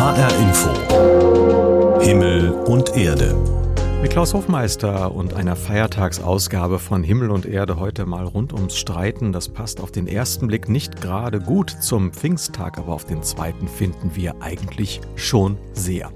HR Info. Himmel und Erde mit Klaus Hofmeister und einer Feiertagsausgabe von Himmel und Erde heute mal rund ums Streiten. Das passt auf den ersten Blick nicht gerade gut zum Pfingsttag, aber auf den zweiten finden wir eigentlich schon sehr.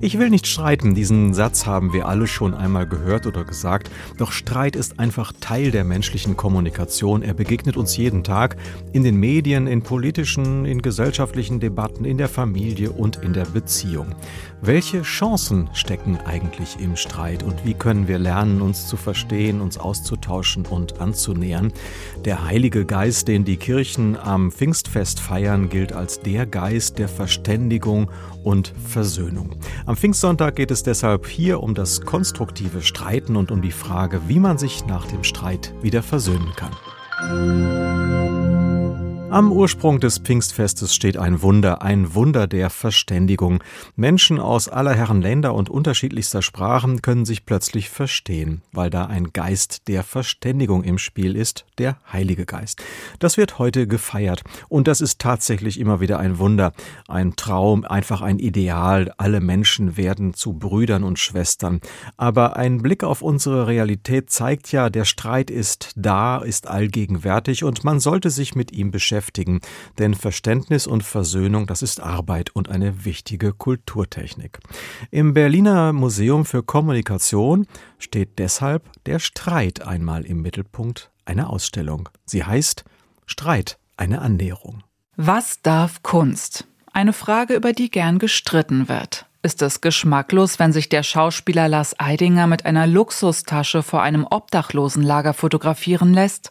Ich will nicht streiten, diesen Satz haben wir alle schon einmal gehört oder gesagt, doch Streit ist einfach Teil der menschlichen Kommunikation. Er begegnet uns jeden Tag in den Medien, in politischen, in gesellschaftlichen Debatten, in der Familie und in der Beziehung. Welche Chancen stecken eigentlich im Streit und wie können wir lernen, uns zu verstehen, uns auszutauschen und anzunähern? Der Heilige Geist, den die Kirchen am Pfingstfest feiern, gilt als der Geist der Verständigung und Versöhnung. Am Pfingstsonntag geht es deshalb hier um das konstruktive Streiten und um die Frage, wie man sich nach dem Streit wieder versöhnen kann. Am Ursprung des Pfingstfestes steht ein Wunder, ein Wunder der Verständigung. Menschen aus aller Herren Länder und unterschiedlichster Sprachen können sich plötzlich verstehen, weil da ein Geist der Verständigung im Spiel ist, der Heilige Geist. Das wird heute gefeiert und das ist tatsächlich immer wieder ein Wunder, ein Traum, einfach ein Ideal. Alle Menschen werden zu Brüdern und Schwestern. Aber ein Blick auf unsere Realität zeigt ja, der Streit ist da, ist allgegenwärtig und man sollte sich mit ihm beschäftigen beschäftigen, denn Verständnis und Versöhnung, das ist Arbeit und eine wichtige Kulturtechnik. Im Berliner Museum für Kommunikation steht deshalb der Streit einmal im Mittelpunkt einer Ausstellung. Sie heißt Streit, eine Annäherung. Was darf Kunst? Eine Frage, über die gern gestritten wird. Ist es geschmacklos, wenn sich der Schauspieler Lars Eidinger mit einer Luxustasche vor einem Obdachlosenlager fotografieren lässt?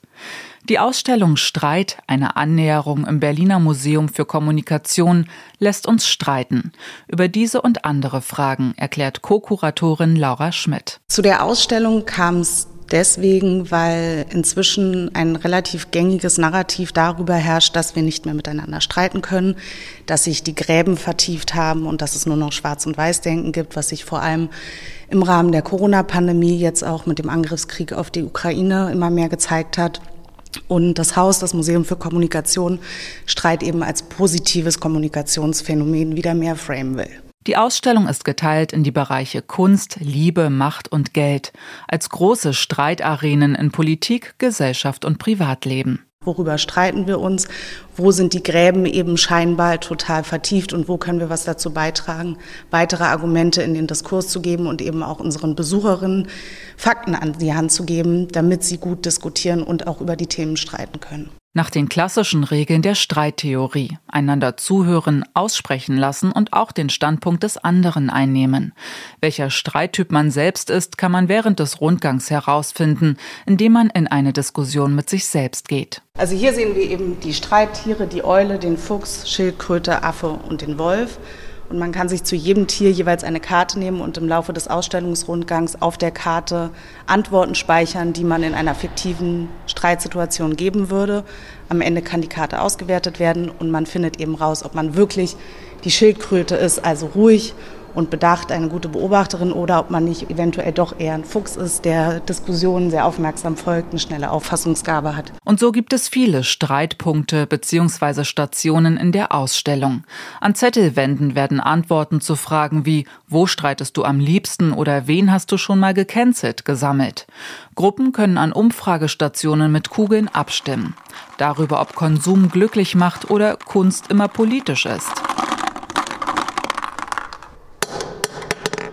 Die Ausstellung Streit, eine Annäherung im Berliner Museum für Kommunikation, lässt uns streiten. Über diese und andere Fragen erklärt Co-Kuratorin Laura Schmidt. Zu der Ausstellung kam es deswegen, weil inzwischen ein relativ gängiges Narrativ darüber herrscht, dass wir nicht mehr miteinander streiten können, dass sich die Gräben vertieft haben und dass es nur noch Schwarz- und Weiß-Denken gibt, was sich vor allem im Rahmen der Corona-Pandemie jetzt auch mit dem Angriffskrieg auf die Ukraine immer mehr gezeigt hat. Und das Haus, das Museum für Kommunikation, Streit eben als positives Kommunikationsphänomen wieder mehr frame will. Die Ausstellung ist geteilt in die Bereiche Kunst, Liebe, Macht und Geld als große Streitarenen in Politik, Gesellschaft und Privatleben. Worüber streiten wir uns? Wo sind die Gräben eben scheinbar total vertieft und wo können wir was dazu beitragen, weitere Argumente in den Diskurs zu geben und eben auch unseren Besucherinnen Fakten an die Hand zu geben, damit sie gut diskutieren und auch über die Themen streiten können nach den klassischen Regeln der Streittheorie, einander zuhören, aussprechen lassen und auch den Standpunkt des anderen einnehmen. Welcher Streittyp man selbst ist, kann man während des Rundgangs herausfinden, indem man in eine Diskussion mit sich selbst geht. Also hier sehen wir eben die Streittiere, die Eule, den Fuchs, Schildkröte, Affe und den Wolf. Und man kann sich zu jedem Tier jeweils eine Karte nehmen und im Laufe des Ausstellungsrundgangs auf der Karte Antworten speichern, die man in einer fiktiven Streitsituation geben würde. Am Ende kann die Karte ausgewertet werden und man findet eben raus, ob man wirklich die Schildkröte ist, also ruhig und bedacht eine gute Beobachterin oder ob man nicht eventuell doch eher ein Fuchs ist, der Diskussionen sehr aufmerksam folgt, eine schnelle Auffassungsgabe hat. Und so gibt es viele Streitpunkte bzw. Stationen in der Ausstellung. An Zettelwänden werden Antworten zu Fragen wie Wo streitest du am liebsten oder wen hast du schon mal gecancelt gesammelt. Gruppen können an Umfragestationen mit Kugeln abstimmen. Darüber, ob Konsum glücklich macht oder Kunst immer politisch ist.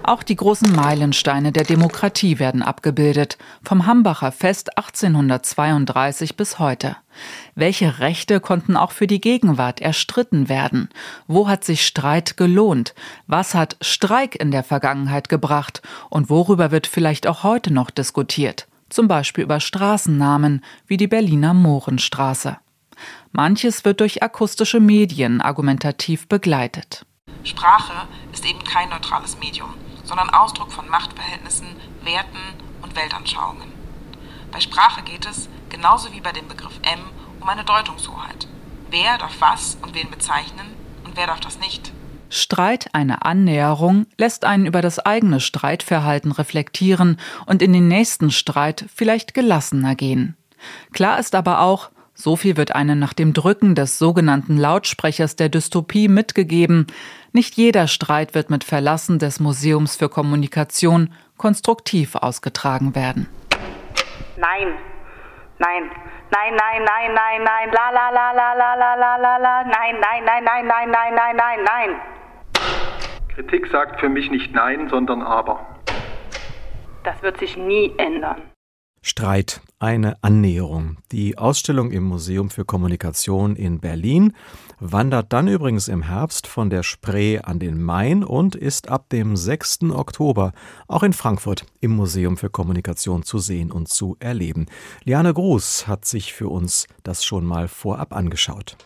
Auch die großen Meilensteine der Demokratie werden abgebildet, vom Hambacher Fest 1832 bis heute. Welche Rechte konnten auch für die Gegenwart erstritten werden? Wo hat sich Streit gelohnt? Was hat Streik in der Vergangenheit gebracht? Und worüber wird vielleicht auch heute noch diskutiert? Zum Beispiel über Straßennamen wie die Berliner Mohrenstraße. Manches wird durch akustische Medien argumentativ begleitet. Sprache ist eben kein neutrales Medium sondern Ausdruck von Machtverhältnissen, Werten und Weltanschauungen. Bei Sprache geht es, genauso wie bei dem Begriff M, um eine Deutungshoheit. Wer darf was und wen bezeichnen und wer darf das nicht? Streit, eine Annäherung, lässt einen über das eigene Streitverhalten reflektieren und in den nächsten Streit vielleicht gelassener gehen. Klar ist aber auch, So viel wird einem nach dem Drücken des sogenannten Lautsprechers der Dystopie mitgegeben. Nicht jeder Streit wird mit Verlassen des Museums für Kommunikation konstruktiv ausgetragen werden. Nein, nein, nein, nein, nein, nein, nein, la la la la la la la la la, nein, nein, nein, nein, nein, nein, nein, nein, nein. Kritik sagt für mich nicht Nein, sondern Aber. Das wird sich nie ändern. Streit, eine Annäherung. Die Ausstellung im Museum für Kommunikation in Berlin wandert dann übrigens im Herbst von der Spree an den Main und ist ab dem 6. Oktober auch in Frankfurt im Museum für Kommunikation zu sehen und zu erleben. Liane Gruß hat sich für uns das schon mal vorab angeschaut.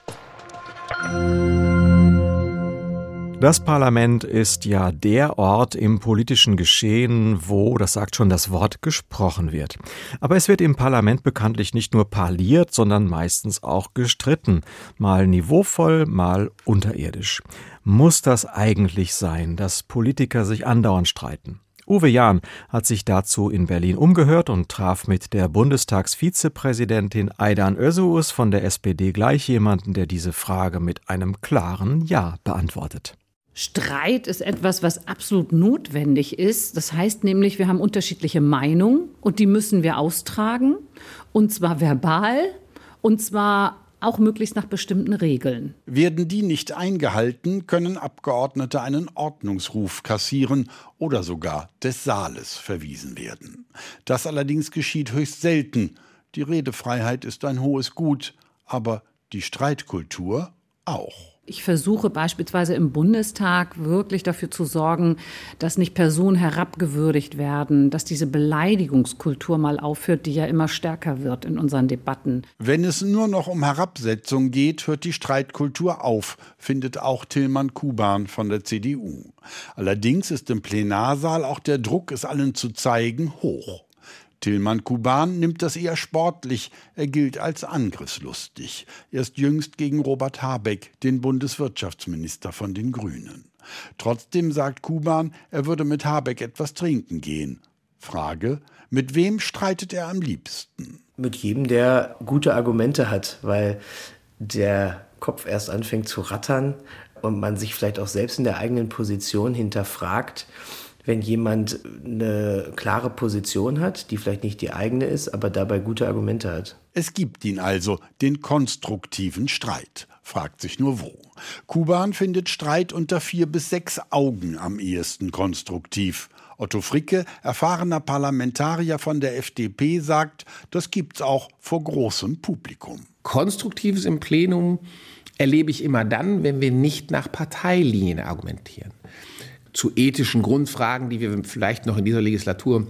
Das Parlament ist ja der Ort im politischen Geschehen, wo, das sagt schon das Wort, gesprochen wird. Aber es wird im Parlament bekanntlich nicht nur parliert, sondern meistens auch gestritten. Mal niveauvoll, mal unterirdisch. Muss das eigentlich sein, dass Politiker sich andauernd streiten? Uwe Jahn hat sich dazu in Berlin umgehört und traf mit der Bundestagsvizepräsidentin Aidan Özüus von der SPD gleich jemanden, der diese Frage mit einem klaren Ja beantwortet. Streit ist etwas, was absolut notwendig ist. Das heißt nämlich, wir haben unterschiedliche Meinungen und die müssen wir austragen. Und zwar verbal und zwar auch möglichst nach bestimmten Regeln. Werden die nicht eingehalten, können Abgeordnete einen Ordnungsruf kassieren oder sogar des Saales verwiesen werden. Das allerdings geschieht höchst selten. Die Redefreiheit ist ein hohes Gut, aber die Streitkultur auch. Ich versuche beispielsweise im Bundestag wirklich dafür zu sorgen, dass nicht Personen herabgewürdigt werden, dass diese Beleidigungskultur mal aufhört, die ja immer stärker wird in unseren Debatten. Wenn es nur noch um Herabsetzung geht, hört die Streitkultur auf, findet auch Tillmann Kuban von der CDU. Allerdings ist im Plenarsaal auch der Druck, es allen zu zeigen, hoch. Tillmann Kuban nimmt das eher sportlich, er gilt als angriffslustig. Erst jüngst gegen Robert Habeck, den Bundeswirtschaftsminister von den Grünen. Trotzdem sagt Kuban, er würde mit Habeck etwas trinken gehen. Frage, mit wem streitet er am liebsten? Mit jedem, der gute Argumente hat, weil der Kopf erst anfängt zu rattern und man sich vielleicht auch selbst in der eigenen Position hinterfragt, wenn jemand eine klare Position hat, die vielleicht nicht die eigene ist, aber dabei gute Argumente hat. Es gibt ihn also, den konstruktiven Streit. Fragt sich nur wo. Kuban findet Streit unter vier bis sechs Augen am ehesten konstruktiv. Otto Fricke, erfahrener Parlamentarier von der FDP, sagt, das gibt's auch vor großem Publikum. Konstruktives im Plenum erlebe ich immer dann, wenn wir nicht nach Parteilinien argumentieren zu ethischen Grundfragen, die wir vielleicht noch in dieser Legislatur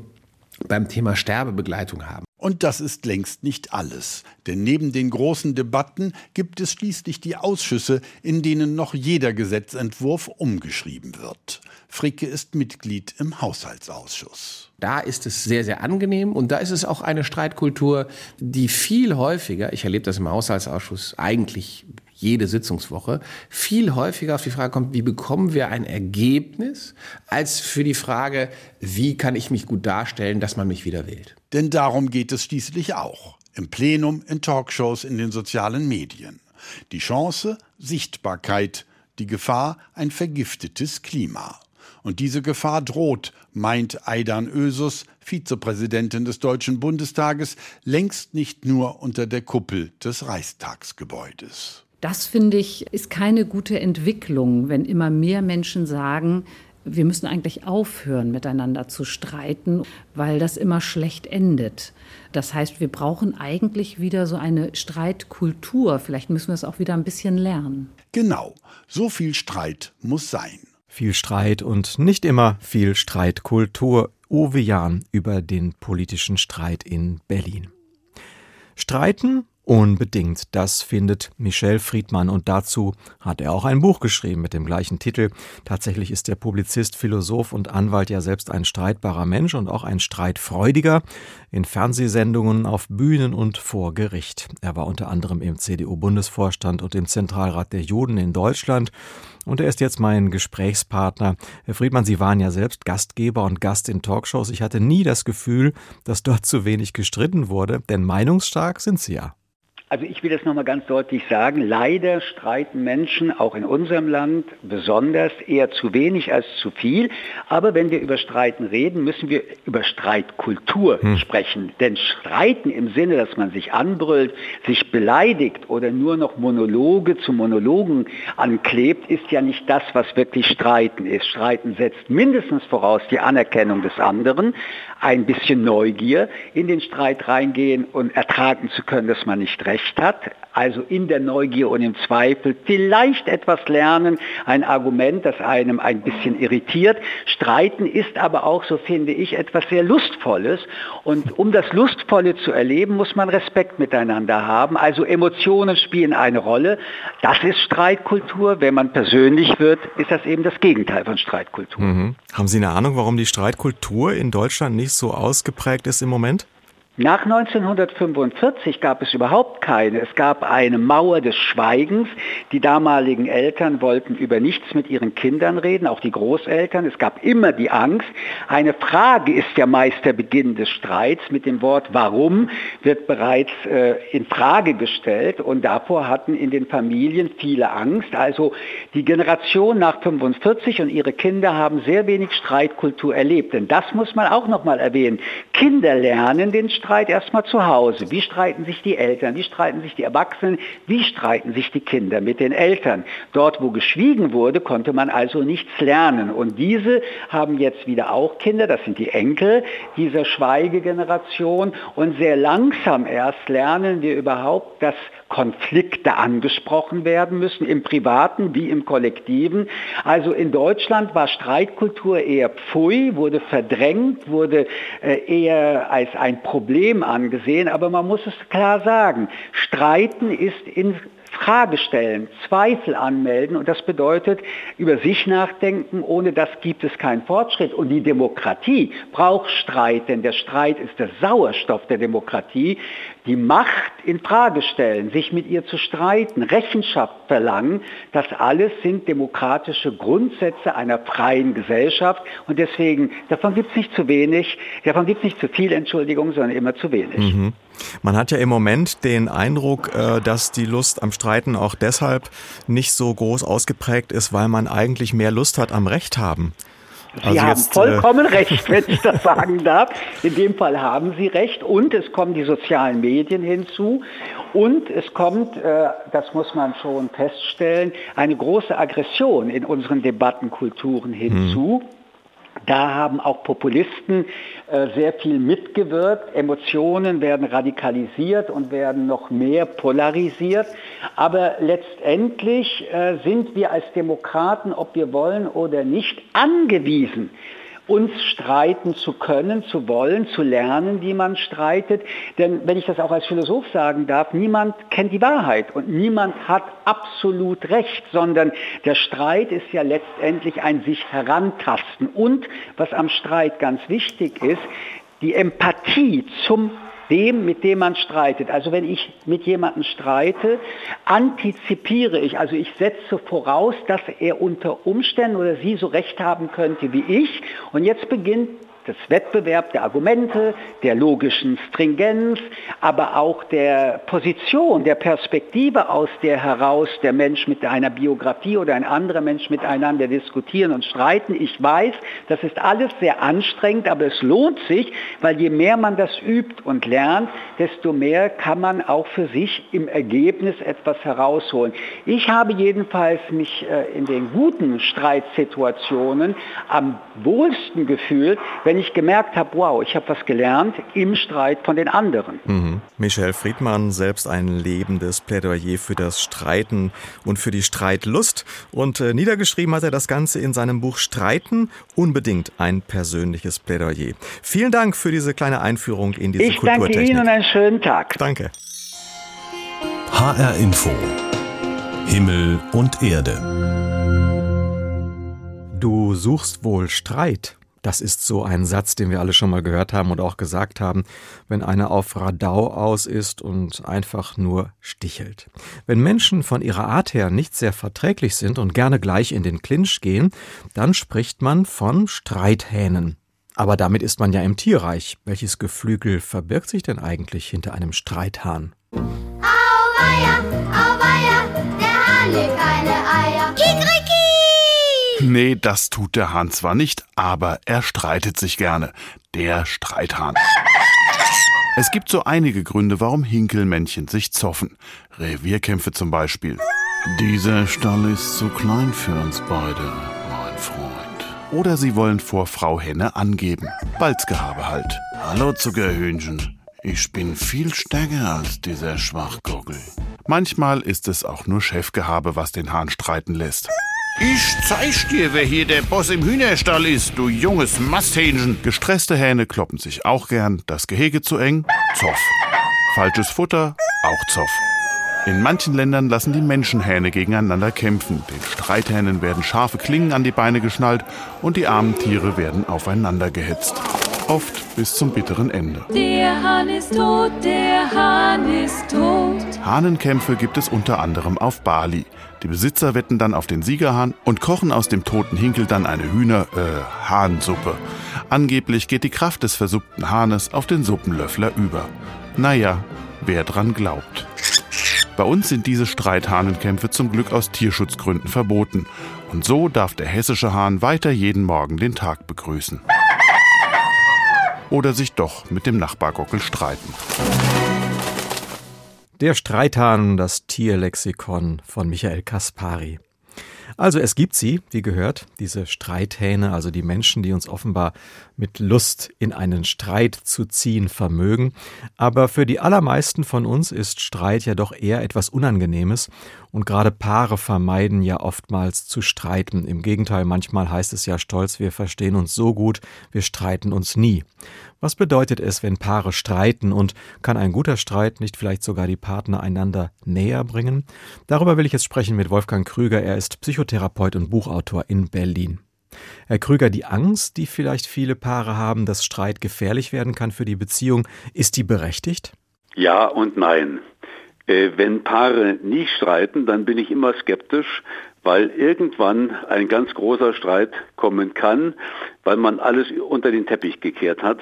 beim Thema Sterbebegleitung haben. Und das ist längst nicht alles. Denn neben den großen Debatten gibt es schließlich die Ausschüsse, in denen noch jeder Gesetzentwurf umgeschrieben wird. Fricke ist Mitglied im Haushaltsausschuss. Da ist es sehr, sehr angenehm und da ist es auch eine Streitkultur, die viel häufiger, ich erlebe das im Haushaltsausschuss eigentlich jede Sitzungswoche, viel häufiger auf die Frage kommt, wie bekommen wir ein Ergebnis, als für die Frage, wie kann ich mich gut darstellen, dass man mich wieder wählt. Denn darum geht es schließlich auch. Im Plenum, in Talkshows, in den sozialen Medien. Die Chance, Sichtbarkeit, die Gefahr, ein vergiftetes Klima. Und diese Gefahr droht, meint Aidan Ösus, Vizepräsidentin des Deutschen Bundestages, längst nicht nur unter der Kuppel des Reichstagsgebäudes. Das finde ich ist keine gute Entwicklung, wenn immer mehr Menschen sagen, wir müssen eigentlich aufhören, miteinander zu streiten, weil das immer schlecht endet. Das heißt, wir brauchen eigentlich wieder so eine Streitkultur. Vielleicht müssen wir es auch wieder ein bisschen lernen. Genau, so viel Streit muss sein. Viel Streit und nicht immer viel Streitkultur. Uwe Jahn über den politischen Streit in Berlin. Streiten Unbedingt, das findet Michel Friedmann und dazu hat er auch ein Buch geschrieben mit dem gleichen Titel. Tatsächlich ist der Publizist, Philosoph und Anwalt ja selbst ein streitbarer Mensch und auch ein streitfreudiger in Fernsehsendungen, auf Bühnen und vor Gericht. Er war unter anderem im CDU-Bundesvorstand und im Zentralrat der Juden in Deutschland und er ist jetzt mein Gesprächspartner. Herr Friedmann, Sie waren ja selbst Gastgeber und Gast in Talkshows. Ich hatte nie das Gefühl, dass dort zu wenig gestritten wurde, denn meinungsstark sind Sie ja. Also ich will das nochmal ganz deutlich sagen. Leider streiten Menschen auch in unserem Land besonders eher zu wenig als zu viel. Aber wenn wir über Streiten reden, müssen wir über Streitkultur hm. sprechen. Denn Streiten im Sinne, dass man sich anbrüllt, sich beleidigt oder nur noch Monologe zu Monologen anklebt, ist ja nicht das, was wirklich Streiten ist. Streiten setzt mindestens voraus die Anerkennung des anderen, ein bisschen Neugier, in den Streit reingehen und ertragen zu können, dass man nicht recht Recht hat, also in der Neugier und im Zweifel vielleicht etwas lernen, ein Argument, das einem ein bisschen irritiert. Streiten ist aber auch, so finde ich, etwas sehr Lustvolles. Und um das Lustvolle zu erleben, muss man Respekt miteinander haben. Also Emotionen spielen eine Rolle. Das ist Streitkultur. Wenn man persönlich wird, ist das eben das Gegenteil von Streitkultur. Mhm. Haben Sie eine Ahnung, warum die Streitkultur in Deutschland nicht so ausgeprägt ist im Moment? Nach 1945 gab es überhaupt keine. Es gab eine Mauer des Schweigens. Die damaligen Eltern wollten über nichts mit ihren Kindern reden, auch die Großeltern. Es gab immer die Angst. Eine Frage ist ja meist der Beginn des Streits. Mit dem Wort warum wird bereits äh, in Frage gestellt und davor hatten in den Familien viele Angst. Also die Generation nach 45 und ihre Kinder haben sehr wenig Streitkultur erlebt. Denn das muss man auch noch mal erwähnen. Kinder lernen den Streit Streit erstmal zu Hause. Wie streiten sich die Eltern? Wie streiten sich die Erwachsenen? Wie streiten sich die Kinder mit den Eltern? Dort, wo geschwiegen wurde, konnte man also nichts lernen. Und diese haben jetzt wieder auch Kinder, das sind die Enkel dieser Schweigegeneration. Und sehr langsam erst lernen wir überhaupt, dass Konflikte angesprochen werden müssen, im privaten wie im kollektiven. Also in Deutschland war Streitkultur eher pfui, wurde verdrängt, wurde äh, eher als ein Problem angesehen, aber man muss es klar sagen, Streiten ist in Frage stellen, Zweifel anmelden und das bedeutet über sich nachdenken, ohne das gibt es keinen Fortschritt. Und die Demokratie braucht Streit, denn der Streit ist der Sauerstoff der Demokratie. Die Macht in Frage stellen, sich mit ihr zu streiten, Rechenschaft verlangen, das alles sind demokratische Grundsätze einer freien Gesellschaft und deswegen, davon gibt es nicht zu wenig, davon gibt es nicht zu viel, Entschuldigung, sondern immer zu wenig. Mhm. Man hat ja im Moment den Eindruck, äh, dass die Lust am Streiten auch deshalb nicht so groß ausgeprägt ist, weil man eigentlich mehr Lust hat am Recht haben. Also Sie haben jetzt, äh, vollkommen äh recht, wenn ich das sagen darf. In dem Fall haben Sie recht. Und es kommen die sozialen Medien hinzu. Und es kommt, äh, das muss man schon feststellen, eine große Aggression in unseren Debattenkulturen hinzu. Hm. Da haben auch Populisten äh, sehr viel mitgewirkt. Emotionen werden radikalisiert und werden noch mehr polarisiert. Aber letztendlich äh, sind wir als Demokraten, ob wir wollen oder nicht, angewiesen uns streiten zu können, zu wollen, zu lernen, wie man streitet. Denn wenn ich das auch als Philosoph sagen darf, niemand kennt die Wahrheit und niemand hat absolut recht, sondern der Streit ist ja letztendlich ein sich herantasten. Und was am Streit ganz wichtig ist, die Empathie zum dem, mit dem man streitet. Also wenn ich mit jemandem streite, antizipiere ich, also ich setze voraus, dass er unter Umständen oder sie so recht haben könnte wie ich. Und jetzt beginnt des Wettbewerbs der Argumente, der logischen Stringenz, aber auch der Position, der Perspektive, aus der heraus der Mensch mit einer Biografie oder ein anderer Mensch miteinander diskutieren und streiten. Ich weiß, das ist alles sehr anstrengend, aber es lohnt sich, weil je mehr man das übt und lernt, desto mehr kann man auch für sich im Ergebnis etwas herausholen. Ich habe jedenfalls mich äh, in den guten Streitsituationen am wohlsten gefühlt, wenn ich gemerkt habe, wow, ich habe was gelernt im Streit von den anderen. Mhm. Michel Friedmann, selbst ein lebendes Plädoyer für das Streiten und für die Streitlust. Und äh, niedergeschrieben hat er das Ganze in seinem Buch Streiten, unbedingt ein persönliches Plädoyer. Vielen Dank für diese kleine Einführung in diese ich Kulturtechnik. Ich danke Ihnen und einen schönen Tag. Danke. HR Info. Himmel und Erde. Du suchst wohl Streit. Das ist so ein Satz, den wir alle schon mal gehört haben und auch gesagt haben, wenn einer auf Radau aus ist und einfach nur stichelt. Wenn Menschen von ihrer Art her nicht sehr verträglich sind und gerne gleich in den Clinch gehen, dann spricht man von Streithähnen. Aber damit ist man ja im Tierreich. Welches Geflügel verbirgt sich denn eigentlich hinter einem Streithahn? Au! auweia, auweia, der Hahn legt keine! Nee, das tut der Hahn zwar nicht, aber er streitet sich gerne. Der Streithahn. Es gibt so einige Gründe, warum Hinkelmännchen sich zoffen. Revierkämpfe zum Beispiel. Dieser Stall ist zu klein für uns beide, mein Freund. Oder sie wollen vor Frau Henne angeben. Balzgehabe halt. Hallo Zuckerhühnchen. Ich bin viel stärker als dieser Schwachgurgel. Manchmal ist es auch nur Chefgehabe, was den Hahn streiten lässt. Ich zeig dir, wer hier der Boss im Hühnerstall ist, du junges Masthähnchen. Gestresste Hähne kloppen sich auch gern. Das Gehege zu eng? Zoff. Falsches Futter? Auch Zoff. In manchen Ländern lassen die Menschenhähne gegeneinander kämpfen. Den Streithähnen werden scharfe Klingen an die Beine geschnallt und die armen Tiere werden aufeinander gehetzt. Oft bis zum bitteren Ende. Der Hahn ist tot, der Hahn ist tot. Hahnenkämpfe gibt es unter anderem auf Bali. Die Besitzer wetten dann auf den Siegerhahn und kochen aus dem toten Hinkel dann eine Hühner, äh, Hahnsuppe. Angeblich geht die Kraft des versuppten Hahnes auf den Suppenlöffler über. Naja, wer dran glaubt. Bei uns sind diese Streithahnenkämpfe zum Glück aus Tierschutzgründen verboten. Und so darf der hessische Hahn weiter jeden Morgen den Tag begrüßen. Oder sich doch mit dem Nachbargockel streiten. Der Streithahn, das Tierlexikon von Michael Kaspari. Also es gibt sie, wie gehört, diese Streithähne, also die Menschen, die uns offenbar mit Lust in einen Streit zu ziehen vermögen. Aber für die allermeisten von uns ist Streit ja doch eher etwas Unangenehmes und gerade Paare vermeiden ja oftmals zu streiten. Im Gegenteil, manchmal heißt es ja stolz, wir verstehen uns so gut, wir streiten uns nie. Was bedeutet es, wenn Paare streiten und kann ein guter Streit nicht vielleicht sogar die Partner einander näher bringen? Darüber will ich jetzt sprechen mit Wolfgang Krüger. Er ist Psychotherapeut und Buchautor in Berlin. Herr Krüger, die Angst, die vielleicht viele Paare haben, dass Streit gefährlich werden kann für die Beziehung, ist die berechtigt? Ja und nein. Äh, wenn Paare nie streiten, dann bin ich immer skeptisch, weil irgendwann ein ganz großer Streit kommen kann, weil man alles unter den Teppich gekehrt hat.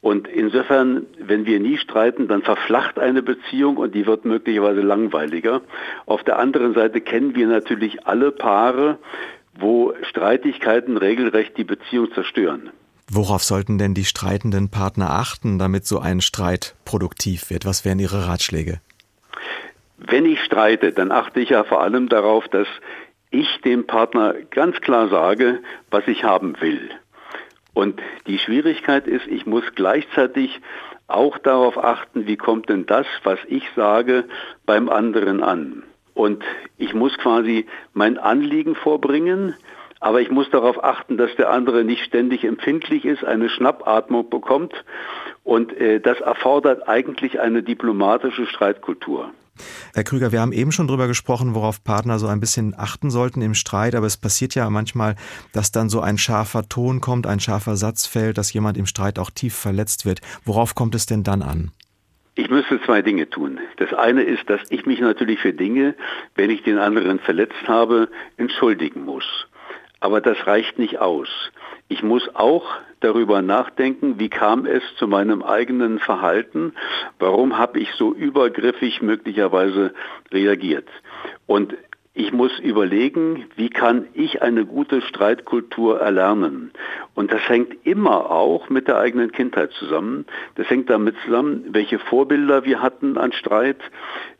Und insofern, wenn wir nie streiten, dann verflacht eine Beziehung und die wird möglicherweise langweiliger. Auf der anderen Seite kennen wir natürlich alle Paare, wo Streitigkeiten regelrecht die Beziehung zerstören. Worauf sollten denn die streitenden Partner achten, damit so ein Streit produktiv wird? Was wären Ihre Ratschläge? Wenn ich streite, dann achte ich ja vor allem darauf, dass ich dem Partner ganz klar sage, was ich haben will. Und die Schwierigkeit ist, ich muss gleichzeitig auch darauf achten, wie kommt denn das, was ich sage, beim anderen an. Und ich muss quasi mein Anliegen vorbringen, aber ich muss darauf achten, dass der andere nicht ständig empfindlich ist, eine Schnappatmung bekommt. Und äh, das erfordert eigentlich eine diplomatische Streitkultur. Herr Krüger, wir haben eben schon drüber gesprochen, worauf Partner so ein bisschen achten sollten im Streit, aber es passiert ja manchmal, dass dann so ein scharfer Ton kommt, ein scharfer Satz fällt, dass jemand im Streit auch tief verletzt wird. Worauf kommt es denn dann an? Ich müsste zwei Dinge tun. Das eine ist, dass ich mich natürlich für Dinge, wenn ich den anderen verletzt habe, entschuldigen muss. Aber das reicht nicht aus. Ich muss auch darüber nachdenken, wie kam es zu meinem eigenen Verhalten, warum habe ich so übergriffig möglicherweise reagiert. Und ich muss überlegen, wie kann ich eine gute Streitkultur erlernen. Und das hängt immer auch mit der eigenen Kindheit zusammen. Das hängt damit zusammen, welche Vorbilder wir hatten an Streit,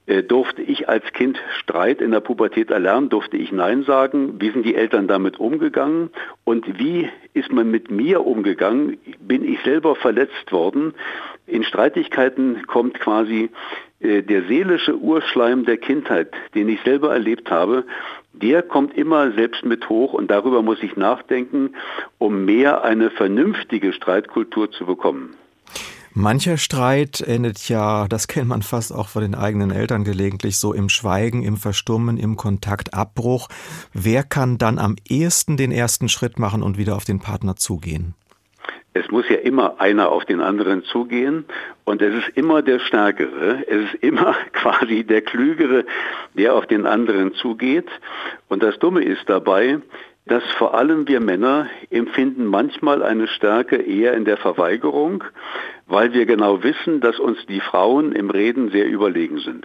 durfte ich als Kind Streit in der Pubertät erlernen? Durfte ich Nein sagen? Wie sind die Eltern damit umgegangen? Und wie ist man mit mir umgegangen? Bin ich selber verletzt worden? In Streitigkeiten kommt quasi äh, der seelische Urschleim der Kindheit, den ich selber erlebt habe, der kommt immer selbst mit hoch und darüber muss ich nachdenken, um mehr eine vernünftige Streitkultur zu bekommen. Mancher Streit endet ja, das kennt man fast auch von den eigenen Eltern gelegentlich, so im Schweigen, im Verstummen, im Kontaktabbruch. Wer kann dann am ehesten den ersten Schritt machen und wieder auf den Partner zugehen? Es muss ja immer einer auf den anderen zugehen und es ist immer der Stärkere, es ist immer quasi der Klügere, der auf den anderen zugeht. Und das Dumme ist dabei, dass vor allem wir Männer empfinden manchmal eine Stärke eher in der Verweigerung, weil wir genau wissen, dass uns die Frauen im Reden sehr überlegen sind.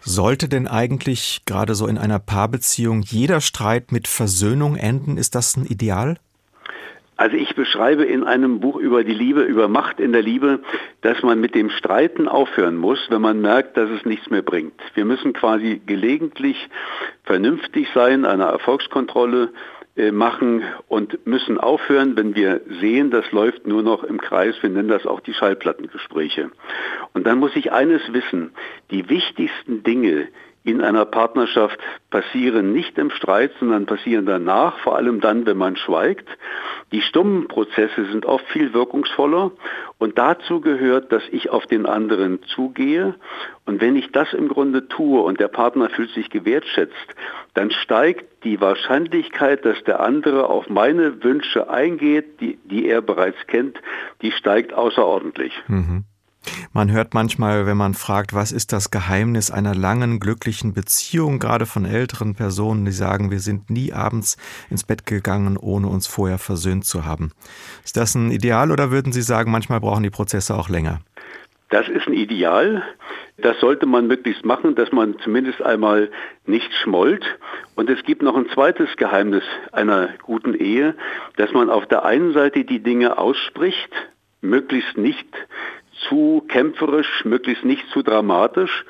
Sollte denn eigentlich gerade so in einer Paarbeziehung jeder Streit mit Versöhnung enden? Ist das ein Ideal? Also ich beschreibe in einem Buch über die Liebe, über Macht in der Liebe, dass man mit dem Streiten aufhören muss, wenn man merkt, dass es nichts mehr bringt. Wir müssen quasi gelegentlich vernünftig sein, eine Erfolgskontrolle machen und müssen aufhören, wenn wir sehen, das läuft nur noch im Kreis. Wir nennen das auch die Schallplattengespräche. Und dann muss ich eines wissen. Die wichtigsten Dinge, in einer Partnerschaft passieren nicht im Streit, sondern passieren danach, vor allem dann, wenn man schweigt. Die stummen Prozesse sind oft viel wirkungsvoller und dazu gehört, dass ich auf den anderen zugehe und wenn ich das im Grunde tue und der Partner fühlt sich gewertschätzt, dann steigt die Wahrscheinlichkeit, dass der andere auf meine Wünsche eingeht, die, die er bereits kennt, die steigt außerordentlich. Mhm. Man hört manchmal, wenn man fragt, was ist das Geheimnis einer langen, glücklichen Beziehung, gerade von älteren Personen, die sagen, wir sind nie abends ins Bett gegangen, ohne uns vorher versöhnt zu haben. Ist das ein Ideal oder würden Sie sagen, manchmal brauchen die Prozesse auch länger? Das ist ein Ideal. Das sollte man möglichst machen, dass man zumindest einmal nicht schmollt. Und es gibt noch ein zweites Geheimnis einer guten Ehe, dass man auf der einen Seite die Dinge ausspricht, möglichst nicht zu kämpferisch, möglichst nicht zu dramatisch.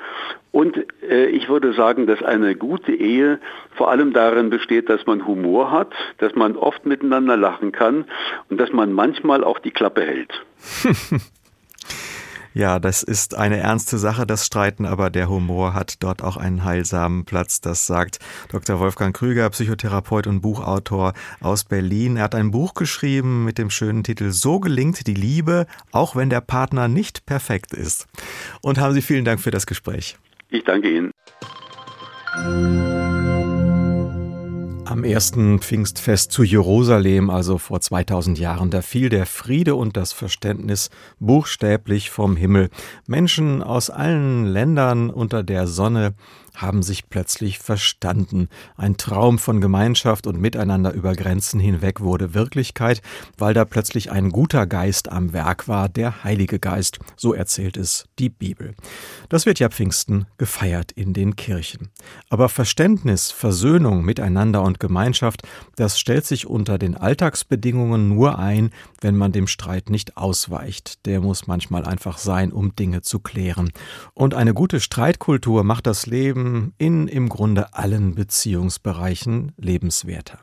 Und äh, ich würde sagen, dass eine gute Ehe vor allem darin besteht, dass man Humor hat, dass man oft miteinander lachen kann und dass man manchmal auch die Klappe hält. Ja, das ist eine ernste Sache, das Streiten, aber der Humor hat dort auch einen heilsamen Platz. Das sagt Dr. Wolfgang Krüger, Psychotherapeut und Buchautor aus Berlin. Er hat ein Buch geschrieben mit dem schönen Titel So gelingt die Liebe, auch wenn der Partner nicht perfekt ist. Und haben Sie vielen Dank für das Gespräch. Ich danke Ihnen. Am ersten Pfingstfest zu Jerusalem, also vor 2000 Jahren, da fiel der Friede und das Verständnis buchstäblich vom Himmel. Menschen aus allen Ländern unter der Sonne haben sich plötzlich verstanden. Ein Traum von Gemeinschaft und Miteinander über Grenzen hinweg wurde Wirklichkeit, weil da plötzlich ein guter Geist am Werk war, der Heilige Geist, so erzählt es die Bibel. Das wird ja Pfingsten gefeiert in den Kirchen. Aber Verständnis, Versöhnung, Miteinander und Gemeinschaft, das stellt sich unter den Alltagsbedingungen nur ein, wenn man dem Streit nicht ausweicht. Der muss manchmal einfach sein, um Dinge zu klären. Und eine gute Streitkultur macht das Leben in im Grunde allen Beziehungsbereichen lebenswerter.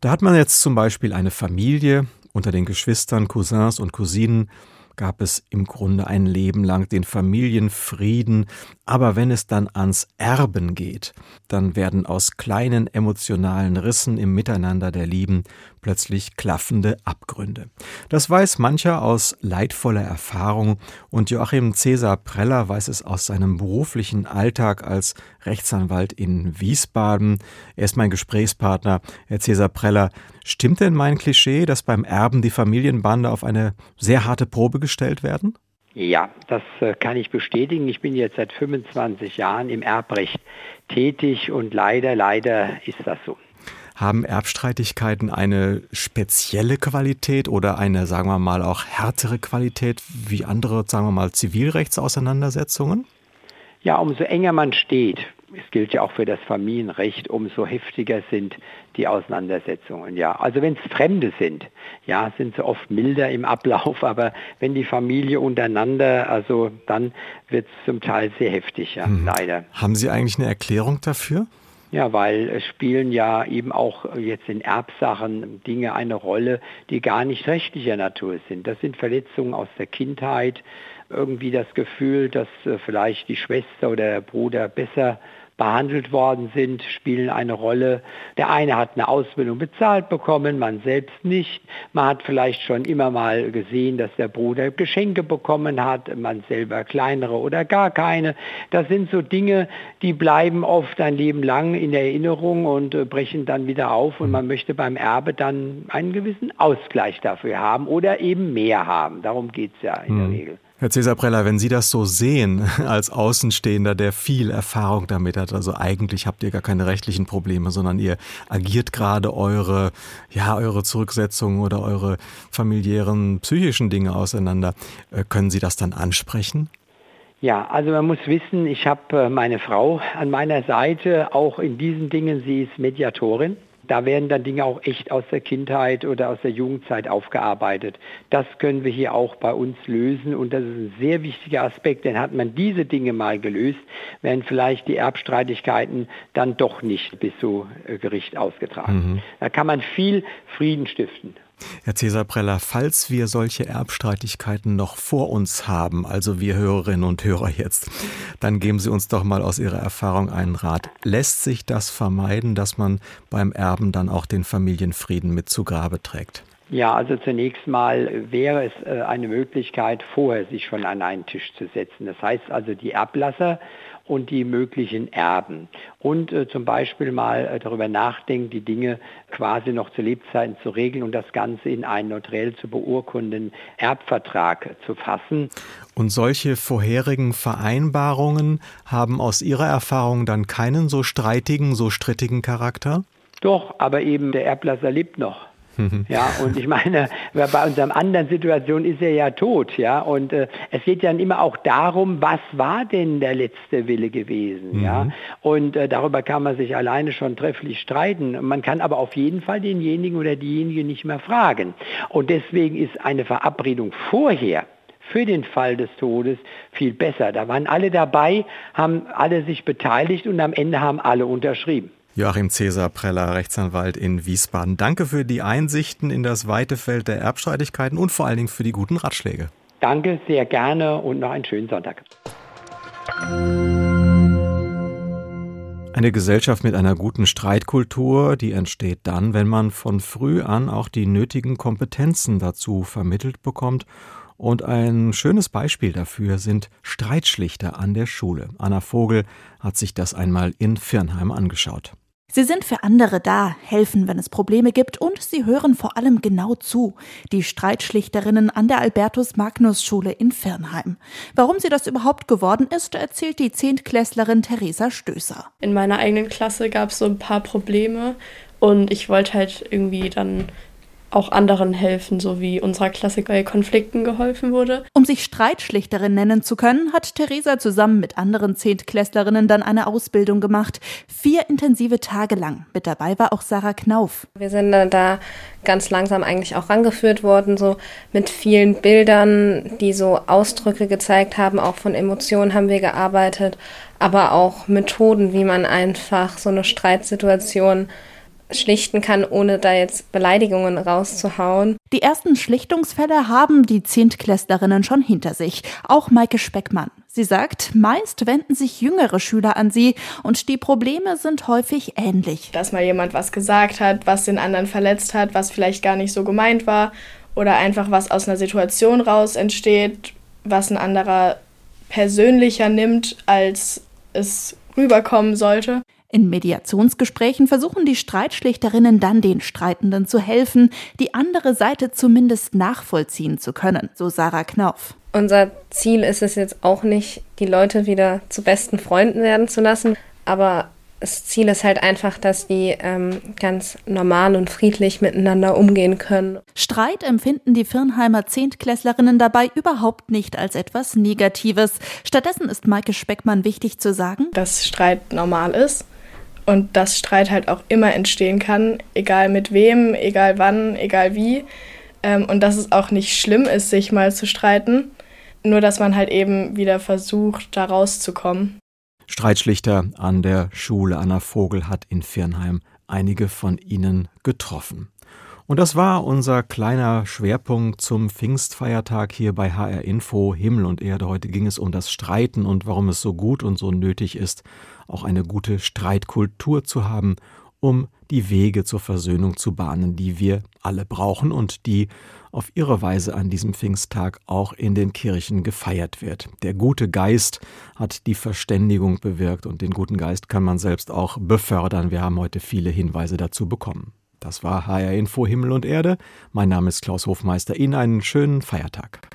Da hat man jetzt zum Beispiel eine Familie unter den Geschwistern, Cousins und Cousinen, gab es im Grunde ein Leben lang den Familienfrieden, aber wenn es dann ans Erben geht, dann werden aus kleinen emotionalen Rissen im Miteinander der Lieben plötzlich klaffende Abgründe. Das weiß mancher aus leidvoller Erfahrung und Joachim Cäsar Preller weiß es aus seinem beruflichen Alltag als Rechtsanwalt in Wiesbaden. Er ist mein Gesprächspartner. Herr Cäsar Preller, stimmt denn mein Klischee, dass beim Erben die Familienbande auf eine sehr harte Probe gestellt werden? Ja, das äh, kann ich bestätigen. Ich bin jetzt seit 25 Jahren im Erbrecht tätig und leider, leider ist das so. Haben Erbstreitigkeiten eine spezielle Qualität oder eine, sagen wir mal, auch härtere Qualität wie andere, sagen wir mal, Zivilrechtsauseinandersetzungen? Ja, umso enger man steht, es gilt ja auch für das Familienrecht, umso heftiger sind die Auseinandersetzungen. Ja, also wenn es Fremde sind, ja, sind sie oft milder im Ablauf, aber wenn die Familie untereinander, also dann wird es zum Teil sehr heftig, ja, mhm. leider. Haben Sie eigentlich eine Erklärung dafür? Ja, weil es spielen ja eben auch jetzt in Erbsachen Dinge eine Rolle, die gar nicht rechtlicher Natur sind. Das sind Verletzungen aus der Kindheit, irgendwie das Gefühl, dass äh, vielleicht die Schwester oder der Bruder besser behandelt worden sind, spielen eine Rolle. Der eine hat eine Ausbildung bezahlt bekommen, man selbst nicht. Man hat vielleicht schon immer mal gesehen, dass der Bruder Geschenke bekommen hat, man selber kleinere oder gar keine. Das sind so Dinge, die bleiben oft ein Leben lang in Erinnerung und äh, brechen dann wieder auf und man möchte beim Erbe dann einen gewissen Ausgleich dafür haben oder eben mehr haben. Darum geht es ja in der mhm. Regel. Herr Cesar Preller, wenn Sie das so sehen, als Außenstehender, der viel Erfahrung damit hat, also eigentlich habt ihr gar keine rechtlichen Probleme, sondern ihr agiert gerade eure, ja, eure Zurücksetzung oder eure familiären psychischen Dinge auseinander. Äh, können Sie das dann ansprechen? Ja, also man muss wissen, ich habe äh, meine Frau an meiner Seite, auch in diesen Dingen, sie ist Mediatorin. Da werden dann Dinge auch echt aus der Kindheit oder aus der Jugendzeit aufgearbeitet. Das können wir hier auch bei uns lösen und das ist ein sehr wichtiger Aspekt, denn hat man diese Dinge mal gelöst, werden vielleicht die Erbstreitigkeiten dann doch nicht bis zu äh, Gericht ausgetragen. Mhm. Da kann man viel Frieden stiften. Herr Cäsar Preller, falls wir solche Erbstreitigkeiten noch vor uns haben, also wir Hörerinnen und Hörer jetzt, dann geben Sie uns doch mal aus Ihrer Erfahrung einen Rat. Lässt sich das vermeiden, dass man beim Erben dann auch den Familienfrieden mit zu Grabe trägt? Ja, also zunächst mal wäre es äh, eine Möglichkeit, vorher sich schon an einen Tisch zu setzen. Das heißt also, die Erblasser und die möglichen Erben. Und äh, zum Beispiel mal äh, darüber nachdenken, die Dinge quasi noch zu Lebzeiten zu regeln und das Ganze in einen notariell zu beurkundenden Erbvertrag zu fassen. Und solche vorherigen Vereinbarungen haben aus Ihrer Erfahrung dann keinen so streitigen, so strittigen Charakter? Doch, aber eben der Erblasser lebt noch. Ja, und ich meine, bei unserem anderen Situation ist er ja tot, ja. Und äh, es geht dann immer auch darum, was war denn der letzte Wille gewesen, mhm. ja. Und äh, darüber kann man sich alleine schon trefflich streiten. Man kann aber auf jeden Fall denjenigen oder diejenige nicht mehr fragen. Und deswegen ist eine Verabredung vorher für den Fall des Todes viel besser. Da waren alle dabei, haben alle sich beteiligt und am Ende haben alle unterschrieben. Joachim Cäsar Preller, Rechtsanwalt in Wiesbaden. Danke für die Einsichten in das weite Feld der Erbstreitigkeiten und vor allen Dingen für die guten Ratschläge. Danke sehr gerne und noch einen schönen Sonntag. Eine Gesellschaft mit einer guten Streitkultur, die entsteht dann, wenn man von früh an auch die nötigen Kompetenzen dazu vermittelt bekommt und ein schönes Beispiel dafür sind Streitschlichter an der Schule. Anna Vogel hat sich das einmal in Firnheim angeschaut. Sie sind für andere da, helfen, wenn es Probleme gibt und sie hören vor allem genau zu. Die Streitschlichterinnen an der Albertus-Magnus-Schule in Firnheim. Warum sie das überhaupt geworden ist, erzählt die Zehntklässlerin Theresa Stößer. In meiner eigenen Klasse gab es so ein paar Probleme und ich wollte halt irgendwie dann auch anderen helfen, so wie unserer Klasse bei Konflikten geholfen wurde. Um sich Streitschlichterin nennen zu können, hat Theresa zusammen mit anderen Zehntklässlerinnen dann eine Ausbildung gemacht. Vier intensive Tage lang. Mit dabei war auch Sarah Knauf. Wir sind da ganz langsam eigentlich auch rangeführt worden, so mit vielen Bildern, die so Ausdrücke gezeigt haben, auch von Emotionen haben wir gearbeitet, aber auch Methoden, wie man einfach so eine Streitsituation schlichten kann, ohne da jetzt Beleidigungen rauszuhauen. Die ersten Schlichtungsfälle haben die Zehntklässlerinnen schon hinter sich. Auch Maike Speckmann. Sie sagt, meist wenden sich jüngere Schüler an sie und die Probleme sind häufig ähnlich. Dass mal jemand was gesagt hat, was den anderen verletzt hat, was vielleicht gar nicht so gemeint war oder einfach was aus einer Situation raus entsteht, was ein anderer persönlicher nimmt, als es rüberkommen sollte. In Mediationsgesprächen versuchen die Streitschlichterinnen dann den Streitenden zu helfen, die andere Seite zumindest nachvollziehen zu können, so Sarah Knauf. Unser Ziel ist es jetzt auch nicht, die Leute wieder zu besten Freunden werden zu lassen, aber das Ziel ist halt einfach, dass die ähm, ganz normal und friedlich miteinander umgehen können. Streit empfinden die Firnheimer Zehntklässlerinnen dabei überhaupt nicht als etwas Negatives. Stattdessen ist Maike Speckmann wichtig zu sagen, dass Streit normal ist und dass Streit halt auch immer entstehen kann, egal mit wem, egal wann, egal wie. Ähm, und dass es auch nicht schlimm ist, sich mal zu streiten, nur dass man halt eben wieder versucht, da rauszukommen. Streitschlichter an der Schule Anna Vogel hat in Firnheim einige von ihnen getroffen. Und das war unser kleiner Schwerpunkt zum Pfingstfeiertag hier bei HR Info Himmel und Erde. Heute ging es um das Streiten und warum es so gut und so nötig ist, auch eine gute Streitkultur zu haben, um die Wege zur Versöhnung zu bahnen, die wir alle brauchen und die auf ihre Weise an diesem Pfingsttag auch in den Kirchen gefeiert wird. Der gute Geist hat die Verständigung bewirkt und den guten Geist kann man selbst auch befördern. Wir haben heute viele Hinweise dazu bekommen. Das war HR Info Himmel und Erde. Mein Name ist Klaus Hofmeister. Ihnen einen schönen Feiertag.